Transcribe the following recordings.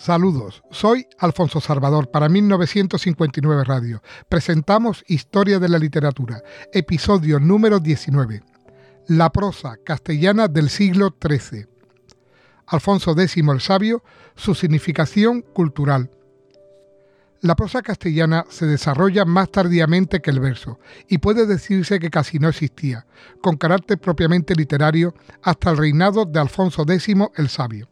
Saludos, soy Alfonso Salvador para 1959 Radio. Presentamos Historia de la Literatura, episodio número 19. La prosa castellana del siglo XIII. Alfonso X el Sabio, su significación cultural. La prosa castellana se desarrolla más tardíamente que el verso y puede decirse que casi no existía, con carácter propiamente literario, hasta el reinado de Alfonso X el Sabio.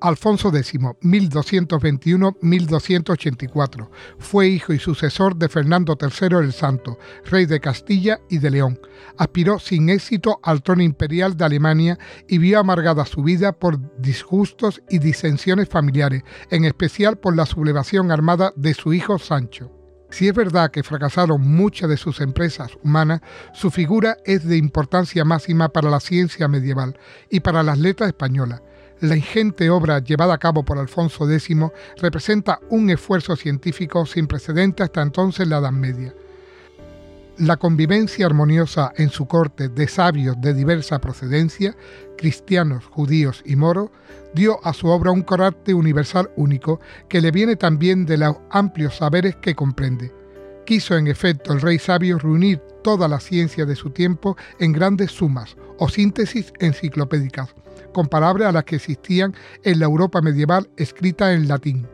Alfonso X, 1221-1284, fue hijo y sucesor de Fernando III el Santo, rey de Castilla y de León. Aspiró sin éxito al trono imperial de Alemania y vio amargada su vida por disgustos y disensiones familiares, en especial por la sublevación armada de su hijo Sancho. Si es verdad que fracasaron muchas de sus empresas humanas, su figura es de importancia máxima para la ciencia medieval y para las letras españolas la ingente obra llevada a cabo por Alfonso X representa un esfuerzo científico sin precedente hasta entonces en la Edad Media. La convivencia armoniosa en su corte de sabios de diversa procedencia, cristianos, judíos y moros, dio a su obra un carácter universal único que le viene también de los amplios saberes que comprende. Quiso en efecto el rey sabio reunir toda la ciencia de su tiempo en grandes sumas o síntesis enciclopédicas, comparables a las que existían en la Europa medieval escrita en latín.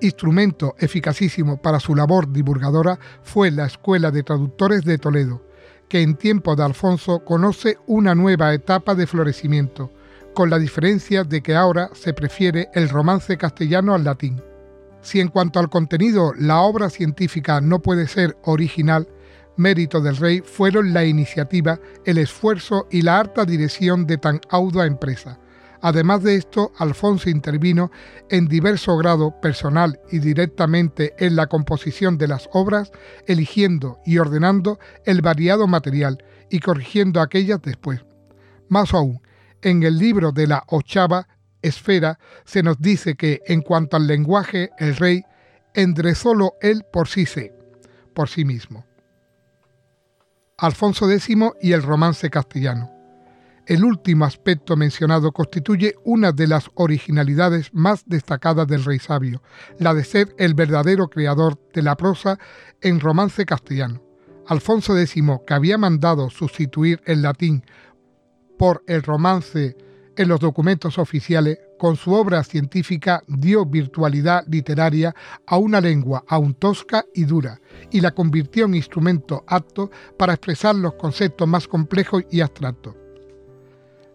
Instrumento eficacísimo para su labor divulgadora fue la Escuela de Traductores de Toledo, que en tiempo de Alfonso conoce una nueva etapa de florecimiento, con la diferencia de que ahora se prefiere el romance castellano al latín. Si en cuanto al contenido la obra científica no puede ser original, mérito del rey fueron la iniciativa, el esfuerzo y la harta dirección de tan audua empresa. Además de esto, Alfonso intervino en diverso grado personal y directamente en la composición de las obras, eligiendo y ordenando el variado material y corrigiendo aquellas después. Más aún, en el libro de la ochava esfera se nos dice que en cuanto al lenguaje, el rey endrezólo él por sí se, por sí mismo. Alfonso X y el romance castellano. El último aspecto mencionado constituye una de las originalidades más destacadas del rey sabio, la de ser el verdadero creador de la prosa en romance castellano. Alfonso X, que había mandado sustituir el latín por el romance en los documentos oficiales, con su obra científica dio virtualidad literaria a una lengua aún tosca y dura, y la convirtió en instrumento apto para expresar los conceptos más complejos y abstractos.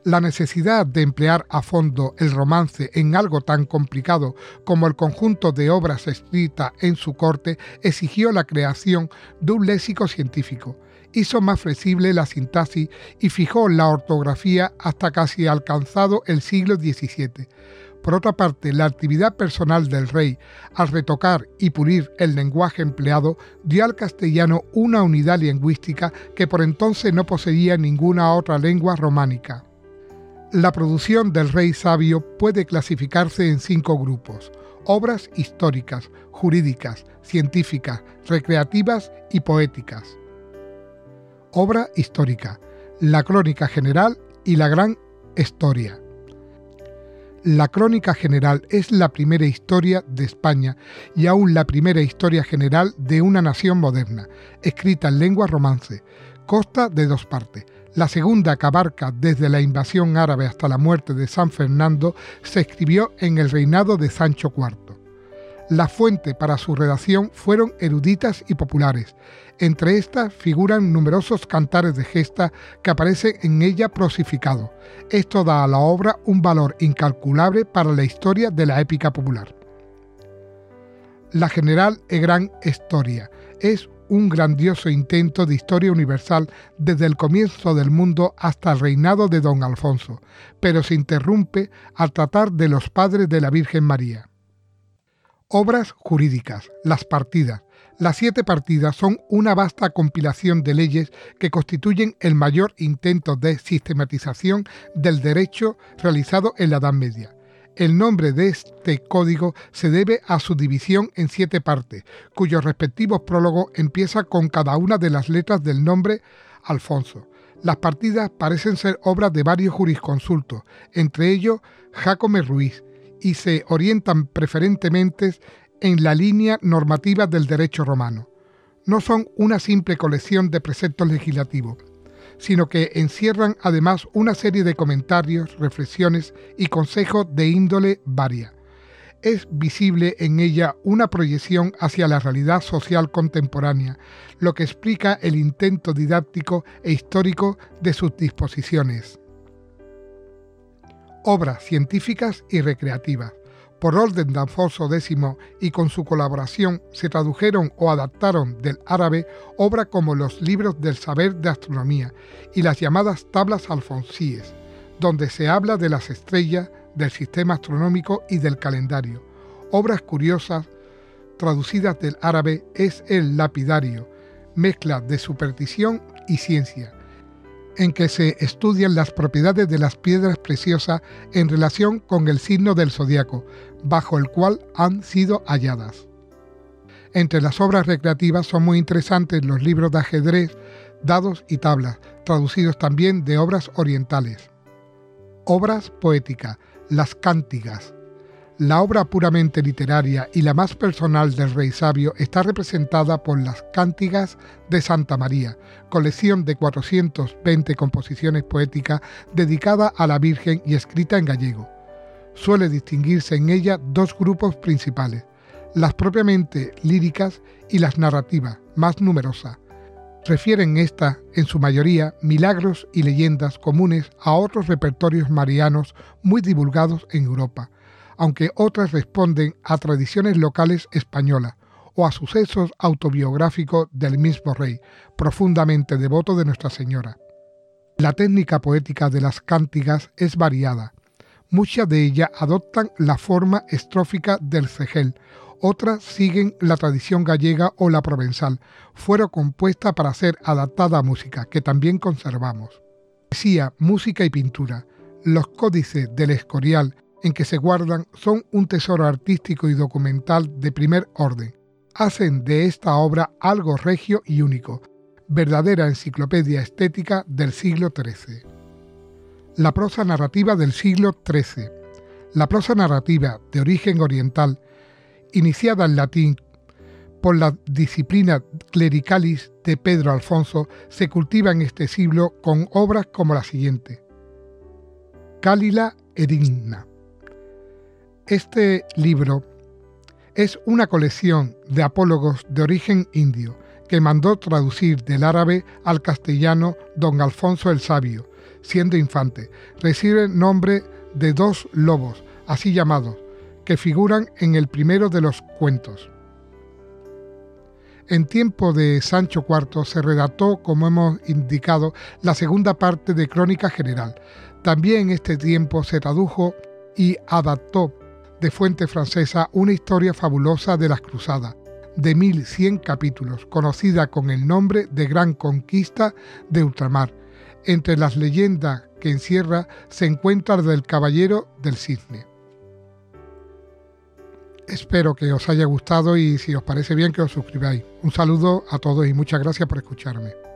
La necesidad de emplear a fondo el romance en algo tan complicado como el conjunto de obras escritas en su corte exigió la creación de un léxico científico, hizo más flexible la sintaxis y fijó la ortografía hasta casi alcanzado el siglo XVII. Por otra parte, la actividad personal del rey al retocar y pulir el lenguaje empleado dio al castellano una unidad lingüística que por entonces no poseía ninguna otra lengua románica. La producción del rey sabio puede clasificarse en cinco grupos, obras históricas, jurídicas, científicas, recreativas y poéticas obra histórica, la Crónica General y la Gran Historia. La Crónica General es la primera historia de España y aún la primera historia general de una nación moderna, escrita en lengua romance. Consta de dos partes. La segunda, que abarca desde la invasión árabe hasta la muerte de San Fernando, se escribió en el reinado de Sancho IV. La fuente para su redacción fueron eruditas y populares. Entre estas figuran numerosos cantares de gesta que aparecen en ella prosificados. Esto da a la obra un valor incalculable para la historia de la épica popular. La general e gran historia es un grandioso intento de historia universal desde el comienzo del mundo hasta el reinado de don Alfonso, pero se interrumpe al tratar de los padres de la Virgen María. Obras jurídicas, las partidas. Las siete partidas son una vasta compilación de leyes que constituyen el mayor intento de sistematización del derecho realizado en la Edad Media. El nombre de este código se debe a su división en siete partes, cuyos respectivos prólogos empiezan con cada una de las letras del nombre Alfonso. Las partidas parecen ser obras de varios jurisconsultos, entre ellos Jacome Ruiz, y se orientan preferentemente en la línea normativa del derecho romano. No son una simple colección de preceptos legislativos, sino que encierran además una serie de comentarios, reflexiones y consejos de índole varia. Es visible en ella una proyección hacia la realidad social contemporánea, lo que explica el intento didáctico e histórico de sus disposiciones. Obras científicas y recreativas por orden de Alfonso X y con su colaboración se tradujeron o adaptaron del árabe obras como los libros del saber de astronomía y las llamadas tablas alfonsíes, donde se habla de las estrellas, del sistema astronómico y del calendario. Obras curiosas traducidas del árabe es el lapidario, mezcla de superstición y ciencia en que se estudian las propiedades de las piedras preciosas en relación con el signo del zodiaco, bajo el cual han sido halladas. Entre las obras recreativas son muy interesantes los libros de ajedrez, dados y tablas, traducidos también de obras orientales. Obras poéticas, las cántigas, la obra puramente literaria y la más personal del rey sabio está representada por las Cántigas de Santa María, colección de 420 composiciones poéticas dedicada a la Virgen y escrita en gallego. Suele distinguirse en ella dos grupos principales, las propiamente líricas y las narrativas, más numerosas. Refieren estas, en su mayoría, milagros y leyendas comunes a otros repertorios marianos muy divulgados en Europa aunque otras responden a tradiciones locales españolas o a sucesos autobiográficos del mismo rey, profundamente devoto de Nuestra Señora. La técnica poética de las cántigas es variada. Muchas de ellas adoptan la forma estrófica del cegel, otras siguen la tradición gallega o la provenzal. Fueron compuestas para ser adaptada a música, que también conservamos. Poesía, música y pintura. Los códices del Escorial en que se guardan son un tesoro artístico y documental de primer orden. Hacen de esta obra algo regio y único, verdadera enciclopedia estética del siglo XIII. La prosa narrativa del siglo XIII. La prosa narrativa de origen oriental, iniciada en latín por la disciplina clericalis de Pedro Alfonso, se cultiva en este siglo con obras como la siguiente. Cálila Erigna, este libro es una colección de apólogos de origen indio que mandó traducir del árabe al castellano don Alfonso el Sabio, siendo infante. Recibe nombre de dos lobos, así llamados, que figuran en el primero de los cuentos. En tiempo de Sancho IV se redactó, como hemos indicado, la segunda parte de Crónica General. También en este tiempo se tradujo y adaptó de fuente francesa una historia fabulosa de las cruzadas, de 1100 capítulos, conocida con el nombre de Gran Conquista de Ultramar. Entre las leyendas que encierra se encuentra la del Caballero del Cisne. Espero que os haya gustado y si os parece bien que os suscribáis. Un saludo a todos y muchas gracias por escucharme.